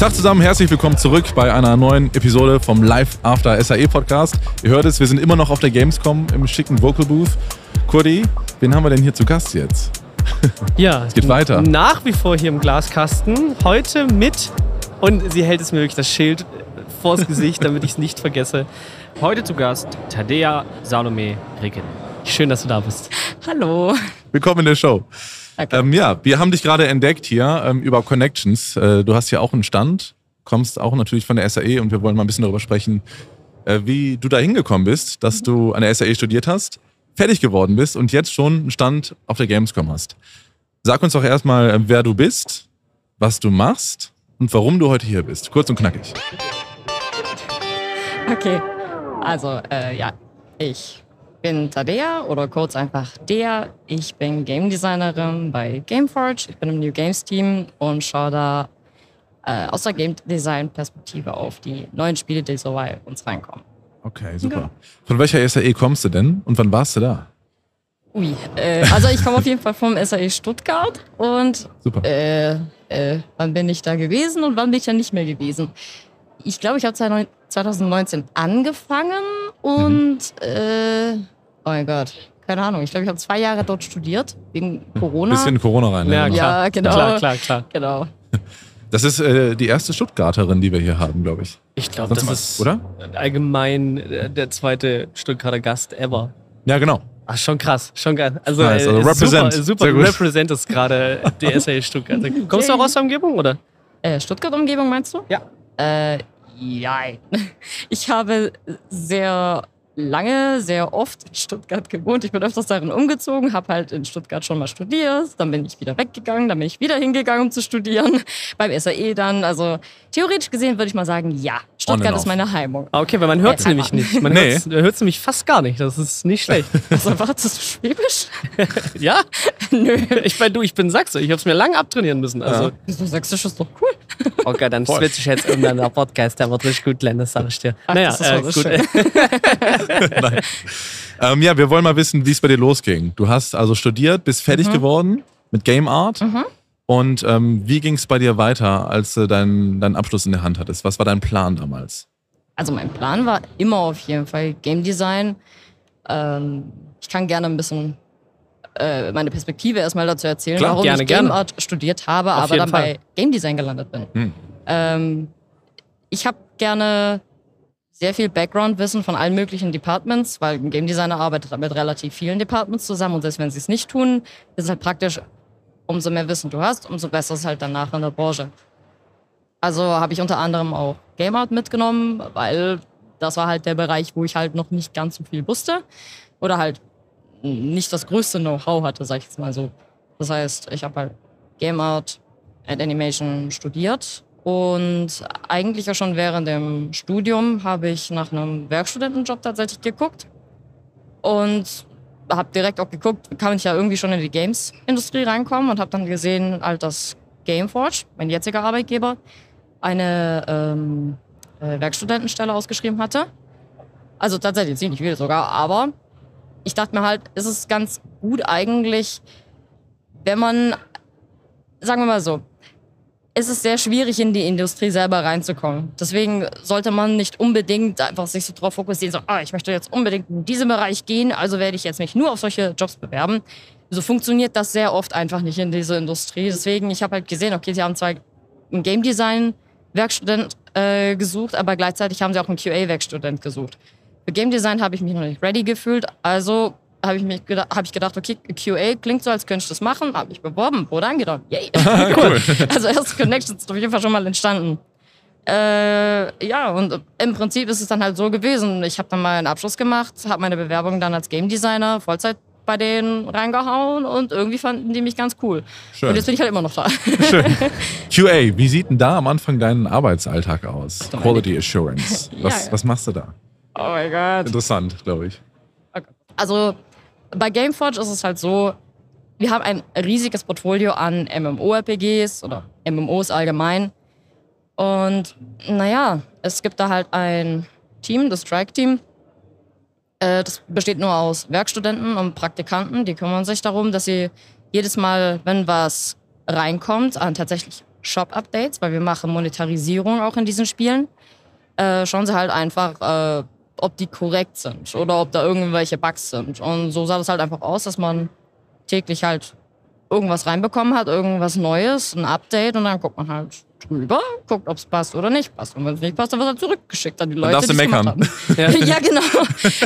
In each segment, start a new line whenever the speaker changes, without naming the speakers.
Tag zusammen, herzlich willkommen zurück bei einer neuen Episode vom Live After SAE Podcast. Ihr hört es, wir sind immer noch auf der Gamescom im schicken Vocal Booth. Kurdi, wen haben wir denn hier zu Gast jetzt?
Ja,
es geht weiter.
Nach wie vor hier im Glaskasten. Heute mit, und sie hält es mir wirklich das Schild vors Gesicht, damit ich es nicht vergesse. Heute zu Gast Tadea Salome Ricken. Schön, dass du da bist.
Hallo.
Willkommen in der Show. Ähm, ja, wir haben dich gerade entdeckt hier ähm, über Connections. Äh, du hast hier auch einen Stand, kommst auch natürlich von der SAE und wir wollen mal ein bisschen darüber sprechen, äh, wie du da hingekommen bist, dass du an der SAE studiert hast, fertig geworden bist und jetzt schon einen Stand auf der Gamescom hast. Sag uns doch erstmal, äh, wer du bist, was du machst und warum du heute hier bist. Kurz und knackig.
Okay, also äh, ja, ich bin Tadea oder kurz einfach Dea. Ich bin Game Designerin bei Gameforge. Ich bin im New Games Team und schaue da äh, aus der Game Design Perspektive auf die neuen Spiele, die so bei uns reinkommen.
Okay, super. Ja. Von welcher SAE kommst du denn und wann warst du da?
Ui, äh, also ich komme auf jeden Fall vom SAE Stuttgart und
super.
Äh, äh, wann bin ich da gewesen und wann bin ich da nicht mehr gewesen? Ich glaube, ich habe 2019 angefangen und, mhm. äh, oh mein Gott, keine Ahnung. Ich glaube, ich habe zwei Jahre dort studiert, wegen Corona.
Bisschen Corona rein.
Ja, ja, ja genau.
Klar, klar, klar.
Genau.
Das ist äh, die erste Stuttgarterin, die wir hier haben, glaube ich.
Ich glaube, das ist oder? allgemein äh, der zweite Stuttgarter Gast ever.
Ja, genau.
Ach, schon krass, schon geil.
Also, nice, also äh, represent.
super, super du representest gerade die SA Stuttgart. Kommst du auch aus der Umgebung, oder?
Äh, Stuttgart-Umgebung meinst du?
Ja.
Äh, ja. Ich habe sehr lange, sehr oft in Stuttgart gewohnt. Ich bin öfters darin umgezogen, habe halt in Stuttgart schon mal studiert. Dann bin ich wieder weggegangen, dann bin ich wieder hingegangen, um zu studieren. Beim SAE dann. Also theoretisch gesehen würde ich mal sagen, ja, Stuttgart ist meine Heimat.
Ah, okay, weil man hört es äh, nämlich nicht. Man nee. hört es nämlich fast gar nicht. Das ist nicht schlecht.
Also wartest du Schwäbisch?
ja? Nö. Ich meine, du, ich bin Sachse. Ich habe es mir lange abtrainieren müssen. Also. Ja.
Wieso Sächsisch ist doch cool.
Okay, dann switch ich jetzt irgendwann der Podcast. Der wird richtig gut lernen, das sag ich dir.
Ach, naja, äh, gut.
ähm, ja, wir wollen mal wissen, wie es bei dir losging. Du hast also studiert, bist fertig mhm. geworden mit Game Art. Mhm. Und ähm, wie ging es bei dir weiter, als du deinen, deinen Abschluss in der Hand hattest? Was war dein Plan damals?
Also mein Plan war immer auf jeden Fall Game Design. Ähm, ich kann gerne ein bisschen äh, meine Perspektive erstmal dazu erzählen,
Klar,
warum
gerne,
ich Game. Art studiert habe, auf aber dann Fall. bei Game Design gelandet bin. Hm. Ähm, ich habe gerne sehr viel Background-Wissen von allen möglichen Departments, weil ein Game Designer arbeitet mit relativ vielen Departments zusammen und selbst wenn sie es nicht tun, ist es halt praktisch umso mehr Wissen du hast, umso besser ist es halt danach in der Branche. Also habe ich unter anderem auch Game Art mitgenommen, weil das war halt der Bereich, wo ich halt noch nicht ganz so viel wusste oder halt nicht das größte Know-how hatte, sag ich jetzt mal so. Das heißt, ich habe halt Game Art and Animation studiert und eigentlich auch schon während dem Studium habe ich nach einem Werkstudentenjob tatsächlich geguckt und habe direkt auch geguckt, kann ich ja irgendwie schon in die Games-Industrie reinkommen und habe dann gesehen, halt, dass Gameforge, mein jetziger Arbeitgeber, eine ähm, äh, Werkstudentenstelle ausgeschrieben hatte. Also tatsächlich ziemlich viel sogar, aber ich dachte mir halt, ist es ganz gut eigentlich, wenn man, sagen wir mal so, ist es sehr schwierig, in die Industrie selber reinzukommen. Deswegen sollte man nicht unbedingt einfach sich so darauf fokussieren, so, ah, ich möchte jetzt unbedingt in diesen Bereich gehen, also werde ich jetzt mich nur auf solche Jobs bewerben. So funktioniert das sehr oft einfach nicht in dieser Industrie. Deswegen, ich habe halt gesehen, okay, sie haben zwar einen Game Design Werkstudent äh, gesucht, aber gleichzeitig haben sie auch einen QA Werkstudent gesucht. Für Game Design habe ich mich noch nicht ready gefühlt, also habe ich, mich gedacht, hab ich gedacht, okay, QA klingt so, als könnte ich das machen. Habe mich beworben, wurde angenommen. Yay. cool. Also erste Connections auf jeden Fall schon mal entstanden. Äh, ja, und im Prinzip ist es dann halt so gewesen. Ich habe dann mal einen Abschluss gemacht, habe meine Bewerbung dann als Game Designer Vollzeit bei denen reingehauen und irgendwie fanden die mich ganz cool. Schön. Und jetzt bin ich halt immer noch da.
Schön. QA, wie sieht denn da am Anfang dein Arbeitsalltag aus? Quality Assurance. Was, ja, was machst du da?
Oh mein Gott.
Interessant, glaube ich.
Okay. Also bei Gameforge ist es halt so, wir haben ein riesiges Portfolio an MMORPGs oder MMOs allgemein. Und naja, es gibt da halt ein Team, das Strike-Team. Äh, das besteht nur aus Werkstudenten und Praktikanten. Die kümmern sich darum, dass sie jedes Mal, wenn was reinkommt, an tatsächlich Shop-Updates, weil wir machen Monetarisierung auch in diesen Spielen. Äh, schauen sie halt einfach, äh, ob die korrekt sind oder ob da irgendwelche Bugs sind. Und so sah das halt einfach aus, dass man täglich halt irgendwas reinbekommen hat, irgendwas Neues, ein Update und dann guckt man halt drüber, guckt, ob es passt oder nicht passt. Und wenn es nicht passt, dann wird er zurückgeschickt an die Leute.
Dann darfst du meckern.
Ja. ja. genau.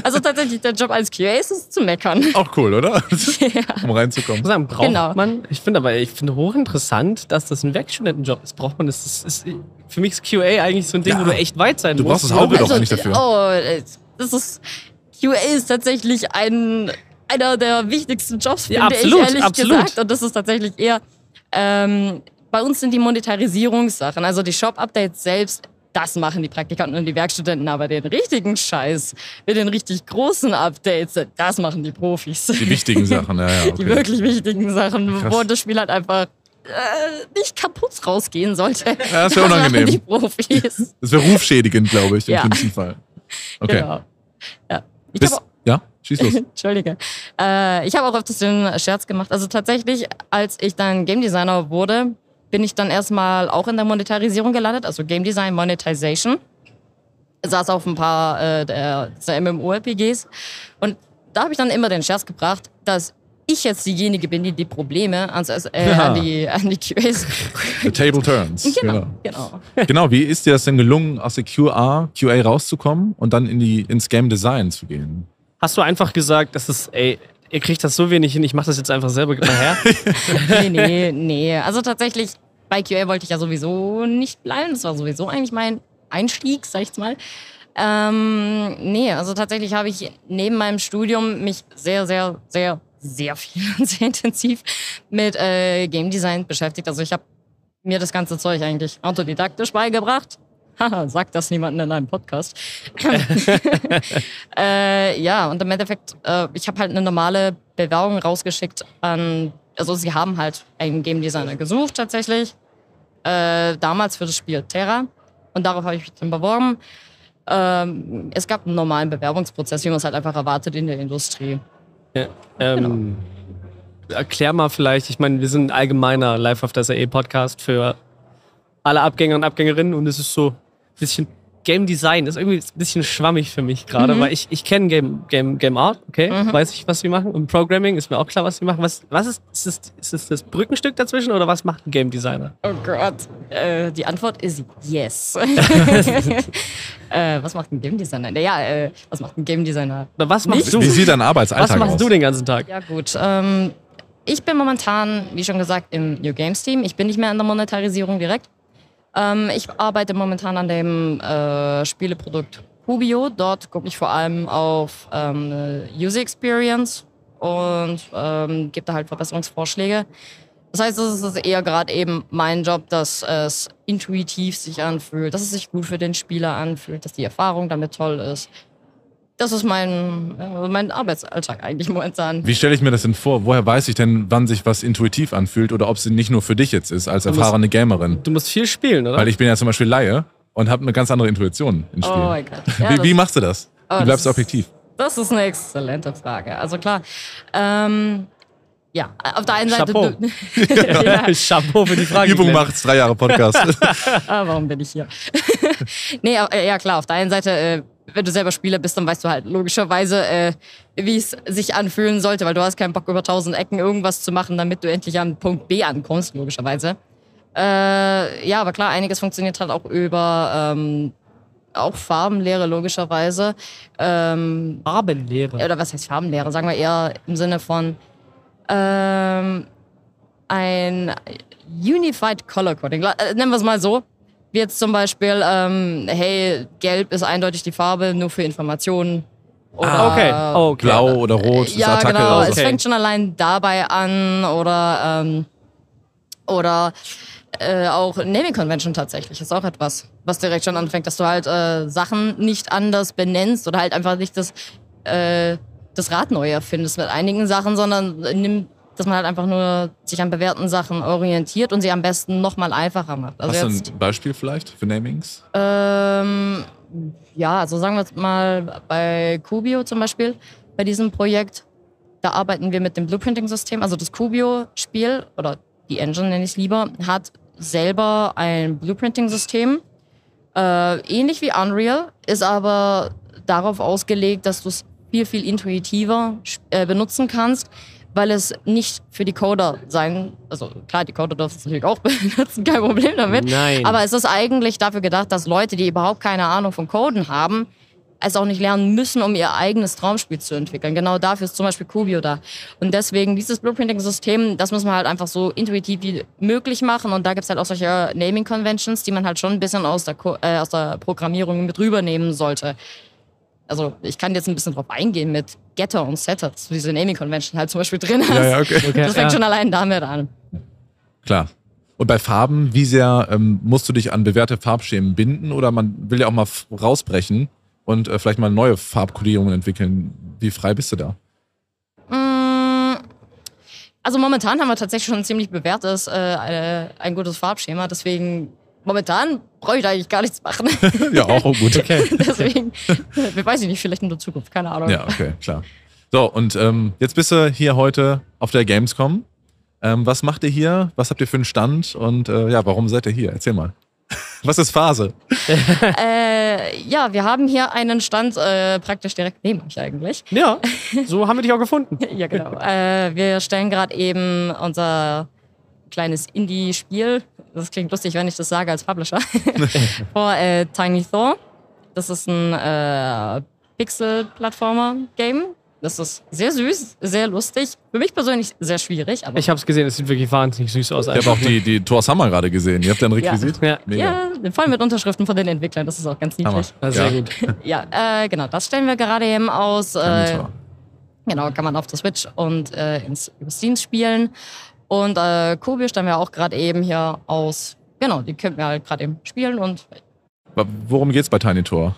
Also tatsächlich, der Job als QA ist es zu meckern.
Auch cool, oder? ja. Um reinzukommen.
Ich sagen, braucht genau. man, ich finde aber, ich finde hochinteressant, dass das ein Werkstudentenjob ist. Braucht man das? das ist, für mich ist QA eigentlich so ein Ding, ja. wo du echt weit sein
du
musst.
Du brauchst das Auge also, doch nicht dafür.
Oh, das ist, QA ist tatsächlich ein einer der wichtigsten Jobs, finde ja, absolut, ich ehrlich absolut. gesagt. Und das ist tatsächlich eher, ähm, bei uns sind die Monetarisierungssachen, also die Shop-Updates selbst, das machen die Praktikanten und die Werkstudenten, aber den richtigen Scheiß mit den richtig großen Updates, das machen die Profis.
Die wichtigen Sachen, ja, ja. Okay.
Die wirklich wichtigen Sachen, Krass. wo das Spiel halt einfach äh, nicht kaputt rausgehen sollte.
Ja, das wäre unangenehm. Die Profis. Das wäre rufschädigend, glaube ich, im ja. schlimmsten Fall. Okay. Genau. Ja. Ich Bis, ja, schieß los.
Entschuldige. Äh, ich habe auch öfters den Scherz gemacht. Also tatsächlich, als ich dann Game Designer wurde, bin ich dann erstmal auch in der Monetarisierung gelandet, also Game Design Monetization. Saß auf ein paar äh, der, der MMORPGs. Und da habe ich dann immer den Scherz gebracht, dass ich jetzt diejenige bin, die die Probleme ans, äh, ja. an, die, an die QAs.
The table turns.
Genau, genau.
Genau. wie ist dir das denn gelungen, aus der QA, QA rauszukommen und dann in die, ins Game Design zu gehen?
Hast du einfach gesagt, dass es, ey, ihr kriegt das so wenig hin, ich mache das jetzt einfach selber mal her?
nee, nee, nee. Also tatsächlich, bei QA wollte ich ja sowieso nicht bleiben. Das war sowieso eigentlich mein Einstieg, sag ich jetzt mal. Ähm, nee, also tatsächlich habe ich neben meinem Studium mich sehr, sehr, sehr sehr viel und sehr intensiv mit äh, Game Design beschäftigt. Also ich habe mir das ganze Zeug eigentlich autodidaktisch beigebracht. Haha, sagt das niemandem in einem Podcast. äh, ja, und im Endeffekt, äh, ich habe halt eine normale Bewerbung rausgeschickt an, also sie haben halt einen Game Designer gesucht tatsächlich. Äh, damals für das Spiel Terra. Und darauf habe ich mich dann beworben. Ähm, es gab einen normalen Bewerbungsprozess, wie man es halt einfach erwartet in der Industrie.
Ja, ähm, genau. Erklär mal vielleicht, ich meine, wir sind ein allgemeiner Live of the SAE Podcast für alle Abgänger und Abgängerinnen und es ist so ein bisschen Game Design ist irgendwie ein bisschen schwammig für mich gerade, mhm. weil ich, ich kenne Game, Game, Game Art, okay, mhm. weiß ich, was wir machen. Und Programming ist mir auch klar, was wir machen. Was, was ist, ist, das, ist das das Brückenstück dazwischen oder was macht ein Game Designer?
Oh Gott, äh, die Antwort ist yes. äh, was macht ein Game Designer? Ja, äh, was macht ein Game Designer?
Was machst
du? Wie sieht dein Arbeitsalltag
aus? Was machst aus? du den ganzen Tag?
Ja gut, ähm, ich bin momentan, wie schon gesagt, im New Games Team. Ich bin nicht mehr in der Monetarisierung direkt. Ähm, ich arbeite momentan an dem äh, Spieleprodukt Hubio. Dort gucke ich vor allem auf ähm, User Experience und ähm, gebe da halt Verbesserungsvorschläge. Das heißt, es ist eher gerade eben mein Job, dass es intuitiv sich anfühlt, dass es sich gut für den Spieler anfühlt, dass die Erfahrung damit toll ist das ist mein, mein Arbeitsalltag eigentlich momentan.
Wie stelle ich mir das denn vor? Woher weiß ich denn, wann sich was intuitiv anfühlt oder ob es nicht nur für dich jetzt ist, als erfahrene Gamerin?
Du musst viel spielen, oder?
Weil ich bin ja zum Beispiel Laie und habe eine ganz andere Intuition in Spielen. Oh mein Gott. Ja, wie, wie, machst du das? Oh, wie bleibst du objektiv?
Das ist eine exzellente Frage. Also klar, ähm, ja, auf der einen Seite.
Chapeau. ja. Chapeau für die Frage.
Übung macht's, drei Jahre Podcast.
ah, warum bin ich hier? nee, ja klar, auf der einen Seite äh, wenn du selber Spieler bist, dann weißt du halt logischerweise, äh, wie es sich anfühlen sollte, weil du hast keinen Bock, über tausend Ecken irgendwas zu machen, damit du endlich am Punkt B ankommst, logischerweise. Äh, ja, aber klar, einiges funktioniert halt auch über ähm, auch Farbenlehre, logischerweise. Ähm,
Farbenlehre?
Oder was heißt Farbenlehre? Sagen wir eher im Sinne von ähm, ein Unified Color Coding. Äh, nennen wir es mal so wie jetzt zum Beispiel, ähm, hey, gelb ist eindeutig die Farbe nur für Informationen.
Oder, ah, okay. Oh, okay. Blau oder rot ist
ja,
Attacke.
Genau. Okay. Es fängt schon allein dabei an oder, ähm, oder äh, auch Naming Convention tatsächlich ist auch etwas, was direkt schon anfängt, dass du halt äh, Sachen nicht anders benennst oder halt einfach nicht das, äh, das Rad neu erfindest mit einigen Sachen, sondern nimm dass man halt einfach nur sich an bewährten Sachen orientiert und sie am besten nochmal einfacher macht.
Also Hast du ein Beispiel vielleicht für Namings?
Ähm, ja, also sagen wir mal bei Cubio zum Beispiel, bei diesem Projekt, da arbeiten wir mit dem Blueprinting-System. Also das Cubio-Spiel oder die Engine nenne ich es lieber, hat selber ein Blueprinting-System, äh, ähnlich wie Unreal, ist aber darauf ausgelegt, dass du es viel, viel intuitiver äh, benutzen kannst, weil es nicht für die Coder sein, also klar, die Coder dürfen es natürlich auch benutzen, kein Problem damit.
Nein.
Aber es ist eigentlich dafür gedacht, dass Leute, die überhaupt keine Ahnung von Coden haben, es auch nicht lernen müssen, um ihr eigenes Traumspiel zu entwickeln. Genau dafür ist zum Beispiel Kubio da. Und deswegen dieses Blueprinting-System, das muss man halt einfach so intuitiv wie möglich machen. Und da gibt es halt auch solche Naming-Conventions, die man halt schon ein bisschen aus der, äh, aus der Programmierung mit rübernehmen sollte. Also ich kann jetzt ein bisschen drauf eingehen mit Getter und Setter, dass du diese Naming-Convention halt zum Beispiel drin hast.
Ja, ja, okay. okay
das fängt ja. schon allein damit an.
Klar. Und bei Farben, wie sehr ähm, musst du dich an bewährte Farbschemen binden oder man will ja auch mal rausbrechen und äh, vielleicht mal neue Farbkodierungen entwickeln. Wie frei bist du da?
Mm, also momentan haben wir tatsächlich schon ein ziemlich bewährtes, äh, ein gutes Farbschema. Deswegen momentan brauche ich da eigentlich gar nichts machen.
ja, auch gut. Okay.
Deswegen, wir weiß ich nicht, vielleicht in der Zukunft, keine Ahnung.
Ja, okay, klar. So, und ähm, jetzt bist du hier heute auf der Gamescom. Ähm, was macht ihr hier? Was habt ihr für einen Stand? Und äh, ja, warum seid ihr hier? Erzähl mal. Was ist Phase?
äh, ja, wir haben hier einen Stand äh, praktisch direkt neben euch eigentlich.
Ja, so haben wir dich auch gefunden.
ja, genau. Äh, wir stellen gerade eben unser kleines Indie-Spiel, das klingt lustig, wenn ich das sage als Publisher, vor äh, Tiny Thor. Das ist ein äh, Pixel-Plattformer-Game das ist sehr süß, sehr lustig. Für mich persönlich sehr schwierig. Aber
ich habe es gesehen, es sieht wirklich wahnsinnig süß aus.
Ich habe auch die, die Thor Summer gerade gesehen. Ihr habt ja ein Requisit?
Ja. ja, voll mit Unterschriften von den Entwicklern. Das ist auch ganz niedlich.
Ja, sehr gut.
ja, äh, genau. Das stellen wir gerade eben aus. Äh, genau, kann man auf der Switch und äh, ins, über Steam spielen. Und äh, Kubio stellen wir auch gerade eben hier aus. Genau, die können wir halt gerade eben spielen. Und
Worum geht's bei Tiny Tor?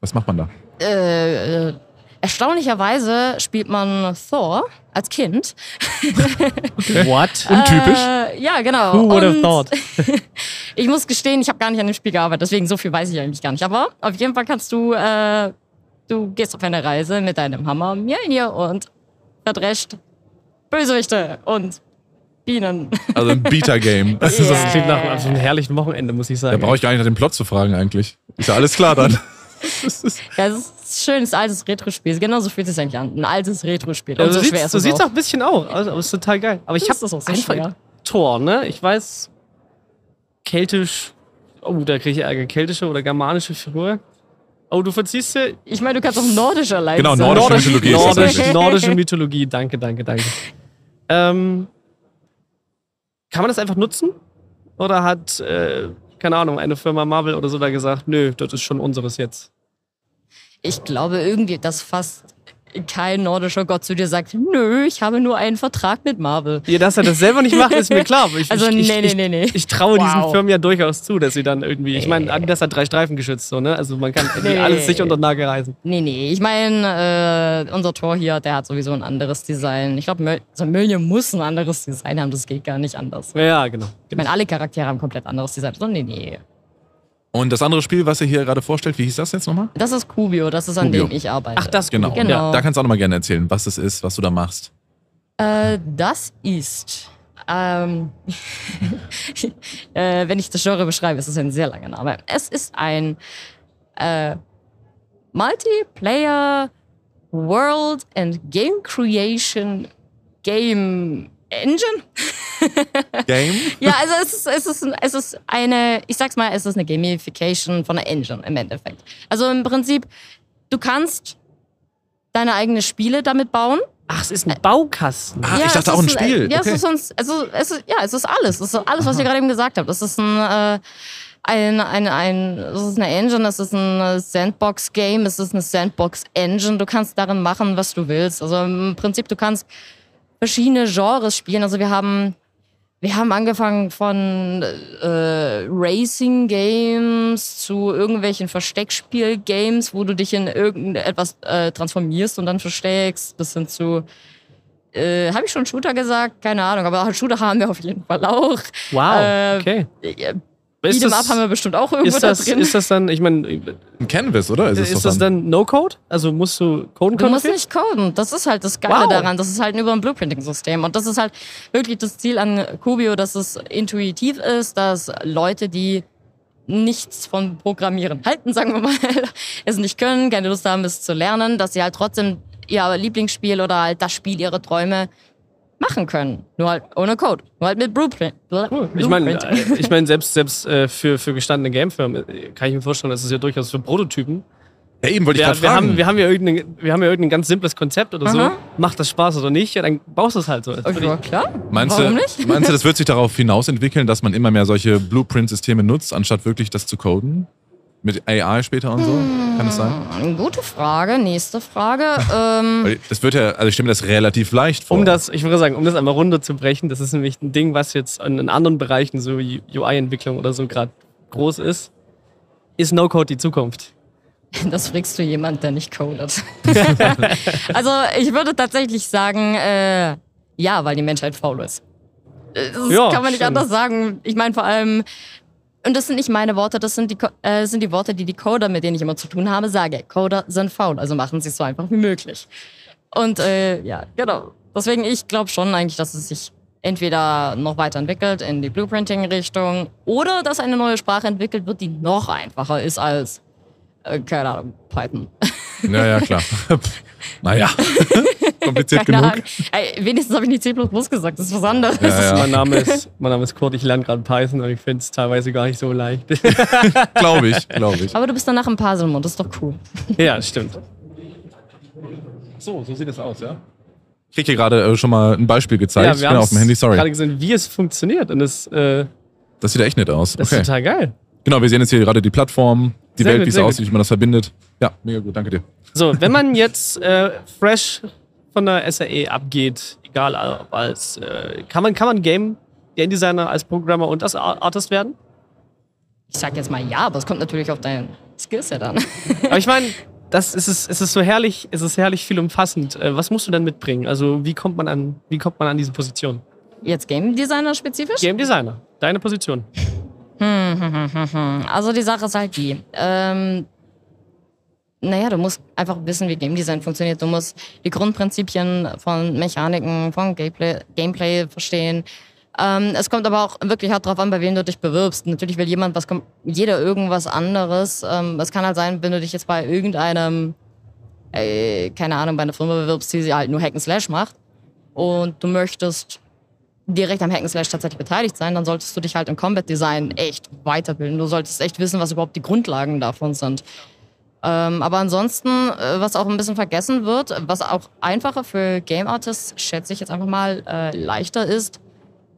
Was macht man da?
Äh, äh Erstaunlicherweise spielt man Thor als Kind.
What?
Untypisch.
Äh, ja, genau.
Who would have thought?
ich muss gestehen, ich habe gar nicht an dem Spiel gearbeitet, deswegen so viel weiß ich eigentlich gar nicht. Aber auf jeden Fall kannst du, äh, du gehst auf eine Reise mit deinem Hammer Mjölnir und verdrescht Bösewichte und Bienen.
Also ein Beta-Game.
Das, yeah. das klingt nach einem herrlichen Wochenende, muss ich sagen.
Da brauche ich gar nicht nach dem Plot zu fragen eigentlich. Ist ja alles klar dann.
ja, es ist ein schönes altes Retro-Spiel. Genauso fühlt es sich eigentlich an. Ein altes Retro-Spiel.
Ja, so, sieht es auch ein bisschen aus. Also, ist total geil. Aber ich habe das auch so schwer. Tor, ne? Ich weiß, keltisch. Oh, da kriege ich Ärger. Keltische oder germanische Figur. Oh, du verziehst ja.
Ich meine, du kannst auch nordischer allein
Genau, nordische Mythologie.
Nordisch, nordische Mythologie. Danke, danke, danke. Ähm, kann man das einfach nutzen? Oder hat, äh, keine Ahnung, eine Firma Marvel oder so da gesagt, nö, das ist schon unseres jetzt?
Ich glaube irgendwie, dass fast kein nordischer Gott zu dir sagt, nö, ich habe nur einen Vertrag mit Marvel.
Ja, dass er das selber nicht macht, ist mir klar.
Ich, also ich, nee, nee, nee, nee.
Ich, ich traue wow. diesen Firmen ja durchaus zu, dass sie dann irgendwie, ich meine, Adidas hat drei Streifen geschützt, so, ne? Also man kann nee. alles sich unter den Nagel reißen.
Nee, nee, ich meine, äh, unser Tor hier, der hat sowieso ein anderes Design. Ich glaube, also Mölje muss ein anderes Design haben, das geht gar nicht anders.
Ja, genau.
Ich meine, alle Charaktere haben komplett anderes Design. So, nee, nee.
Und das andere Spiel, was ihr hier gerade vorstellt, wie hieß das jetzt nochmal?
Das ist Kubio, das ist an Kubio. dem ich arbeite.
Ach, das genau. genau. Ja, da kannst du auch nochmal gerne erzählen, was es ist, was du da machst.
Äh, das ist. Ähm, äh, wenn ich das Genre beschreibe, ist es ein sehr langer Name. Es ist ein äh, Multiplayer World and Game Creation Game Engine?
Game?
ja, also es ist, es, ist, es ist eine, ich sag's mal, es ist eine Gamification von einer Engine im Endeffekt. Also im Prinzip, du kannst deine eigenen Spiele damit bauen.
Ach, es ist ein Baukasten.
Ah, ja, ich dachte auch ein Spiel.
Ein, ja, okay. es ist, uns, also, es ist, ja, es ist alles. Es ist alles, was Aha. ihr gerade eben gesagt habt. Es ist ein, äh, ein, ein, ein, es ist eine Engine, es ist ein Sandbox-Game, es ist eine Sandbox-Engine. Du kannst darin machen, was du willst. Also im Prinzip, du kannst verschiedene Genres spielen. Also wir haben, wir haben angefangen von äh, Racing Games zu irgendwelchen Versteckspiel-Games, wo du dich in irgendetwas äh, transformierst und dann versteckst, bis hin zu äh, Habe ich schon Shooter gesagt? Keine Ahnung, aber Shooter haben wir auf jeden Fall auch.
Wow, äh, okay.
Beat'em Up haben wir bestimmt auch irgendwo
ist das,
da drin.
Ist das dann, ich meine.
Ein Canvas, oder?
Ist, ist das dann No-Code? Also musst du coden
können? Du musst nicht coden. Das ist halt das Geile wow. daran. Das ist halt über ein Blueprinting-System. Und das ist halt wirklich das Ziel an Kubio, dass es intuitiv ist, dass Leute, die nichts von Programmieren halten, sagen wir mal, es nicht können, keine Lust haben, es zu lernen, dass sie halt trotzdem ihr Lieblingsspiel oder halt das Spiel ihrer Träume machen können. Nur halt ohne Code. Nur halt mit Blueprint.
Cool. Ich meine, äh, ich mein, selbst, selbst äh, für, für gestandene Gamefirmen äh, kann ich mir vorstellen, dass es ja durchaus für Prototypen.
Ja, eben wollte ich gerade
fragen. Haben, wir, haben ja wir haben ja irgendein ganz simples Konzept oder so. Aha. Macht das Spaß oder nicht? Ja, dann baust du es halt so.
Okay, ja, klar.
Meinst Warum du, nicht? Meinst du, das wird sich darauf hinaus entwickeln, dass man immer mehr solche Blueprint-Systeme nutzt, anstatt wirklich das zu coden? Mit AI später und so? Kann das sein?
Hm, gute Frage. Nächste Frage. ähm,
das wird ja, also ich stelle mir das relativ leicht vor.
Um das, ich würde sagen, um das einmal runterzubrechen, das ist nämlich ein Ding, was jetzt in anderen Bereichen, so UI-Entwicklung oder so, gerade groß ist, ist No-Code die Zukunft.
Das fragst du jemand, der nicht codet. also ich würde tatsächlich sagen, äh, ja, weil die Menschheit faul ist. Das ja, kann man nicht stimmt. anders sagen. Ich meine vor allem, und das sind nicht meine Worte, das sind die, äh, sind die Worte, die die Coder, mit denen ich immer zu tun habe, sage. Coder sind faul, also machen sie es so einfach wie möglich. Und äh, ja, genau. Deswegen, ich glaube schon eigentlich, dass es sich entweder noch weiterentwickelt in die Blueprinting-Richtung oder dass eine neue Sprache entwickelt wird, die noch einfacher ist als, äh, keine Ahnung, Python.
Ja, ja, klar. naja, kompliziert Keine genug.
Ey, wenigstens habe ich nicht C gesagt, das ist was anderes.
Ja, ja. Mein, Name ist, mein Name ist Kurt, ich lerne gerade Python und ich finde es teilweise gar nicht so leicht.
glaube ich, glaube ich.
Aber du bist danach im Puzzlemund, das ist doch cool.
ja, stimmt.
So, so sieht es aus, ja? Ich kriege hier gerade äh, schon mal ein Beispiel gezeigt. Ja, wir ich bin auf dem Handy, sorry.
gerade gesehen, wie es funktioniert und es. Äh,
das sieht echt nett aus.
Das okay. ist total geil.
Genau, wir sehen jetzt hier gerade die Plattform, die sehr Welt, wie es aussieht, wie man das verbindet. Ja, mega gut, danke dir.
So, wenn man jetzt äh, fresh von der SAE abgeht, egal ob als, äh, kann man, kann man Game, Game Designer als Programmer und als Artist werden?
Ich sag jetzt mal ja, aber es kommt natürlich auf dein Skillset an.
aber ich meine, das ist es, es ist so herrlich, es ist herrlich viel umfassend. Äh, was musst du dann mitbringen? Also wie kommt man an, wie kommt man an diese Position?
Jetzt Game Designer spezifisch?
Game Designer, deine Position.
Hm, hm, hm, hm, hm. Also die Sache ist halt die. Ähm, naja, du musst einfach wissen, wie Game Design funktioniert. Du musst die Grundprinzipien von Mechaniken, von Gameplay, Gameplay verstehen. Ähm, es kommt aber auch wirklich hart drauf an, bei wem du dich bewirbst. Natürlich will jemand was, jeder irgendwas anderes. Ähm, es kann halt sein, wenn du dich jetzt bei irgendeinem, äh, keine Ahnung, bei einer Firma bewirbst, die halt nur Hack and Slash macht und du möchtest direkt am Hackenslash tatsächlich beteiligt sein, dann solltest du dich halt im Combat Design echt weiterbilden. Du solltest echt wissen, was überhaupt die Grundlagen davon sind. Ähm, aber ansonsten, äh, was auch ein bisschen vergessen wird, was auch einfacher für Game Artists, schätze ich jetzt einfach mal, äh, leichter ist,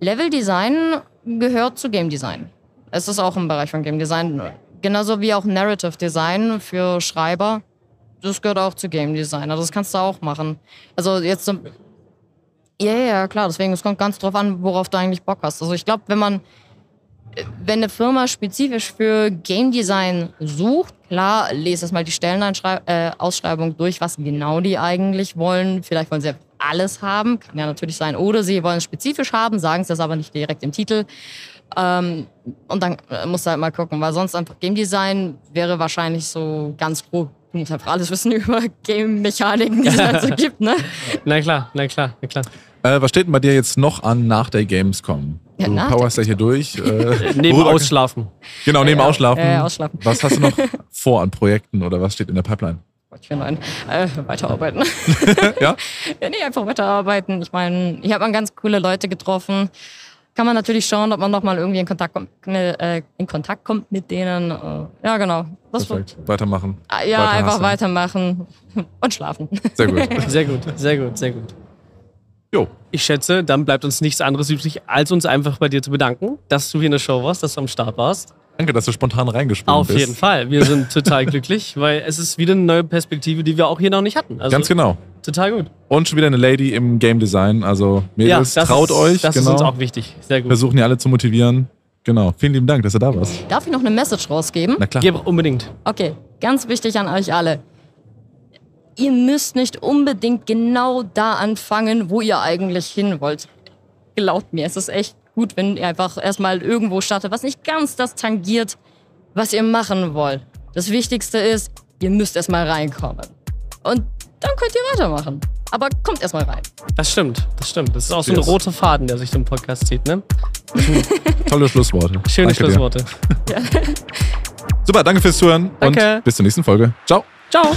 Level Design gehört zu Game Design. Es ist auch im Bereich von Game Design. Genauso wie auch Narrative Design für Schreiber. Das gehört auch zu Game Design. Also das kannst du auch machen. Also jetzt ja, ja, klar. Deswegen, es kommt ganz drauf an, worauf du eigentlich Bock hast. Also ich glaube, wenn man, wenn eine Firma spezifisch für Game Design sucht, klar, lese erstmal die Stellenausschreibung äh, durch, was genau die eigentlich wollen. Vielleicht wollen sie alles haben, kann ja natürlich sein. Oder sie wollen es spezifisch haben, sagen es das aber nicht direkt im Titel. Ähm, und dann äh, musst du halt mal gucken, weil sonst einfach Game Design wäre wahrscheinlich so ganz grob. Du musst einfach alles wissen über Game-Mechaniken, die es halt so gibt, ne?
Na klar, na klar, na klar.
Äh, was steht denn bei dir jetzt noch an nach der Gamescom? Ja, du powerst ja hier durch.
Äh, neben Ausschlafen.
Genau, neben
ja,
Ausschlafen.
Äh, ausschlafen.
Was hast du noch vor an Projekten oder was steht in der Pipeline?
Ich will äh, weiterarbeiten.
ja?
ja? Nee, einfach weiterarbeiten. Ich meine, ich habe ganz coole Leute getroffen. Kann man natürlich schauen, ob man nochmal irgendwie in Kontakt, kommt, äh, in Kontakt kommt mit denen. Äh, ja, genau.
Das Perfekt. Weitermachen.
Ah, ja, Weiter einfach weitermachen und schlafen.
Sehr gut. Sehr gut, sehr gut, sehr gut.
Jo.
Ich schätze, dann bleibt uns nichts anderes übrig, als uns einfach bei dir zu bedanken, dass du hier in der Show warst, dass du am Start warst.
Danke, dass du spontan reingesprungen
Auf
bist.
Auf jeden Fall. Wir sind total glücklich, weil es ist wieder eine neue Perspektive, die wir auch hier noch nicht hatten.
Also Ganz genau.
Total gut.
Und schon wieder eine Lady im Game Design. Also Mädels, ja, traut
ist,
euch.
Das genau. ist uns auch wichtig. Sehr gut.
Versuchen hier alle zu motivieren. Genau. Vielen lieben Dank, dass du da warst.
Darf ich noch eine Message rausgeben?
Na klar. Gebe unbedingt.
Okay, ganz wichtig an euch alle ihr müsst nicht unbedingt genau da anfangen, wo ihr eigentlich hin wollt. Glaubt mir, es ist echt gut, wenn ihr einfach erstmal irgendwo startet, was nicht ganz das tangiert, was ihr machen wollt. Das Wichtigste ist, ihr müsst erstmal reinkommen. Und dann könnt ihr weitermachen. Aber kommt erstmal rein.
Das stimmt, das stimmt. Das ist auch so ein roter Faden, der sich im Podcast zieht, ne?
Tolle Schlussworte.
Schöne danke Schlussworte. Ja.
Super, danke fürs Zuhören danke. und bis zur nächsten Folge. Ciao.
Ciao.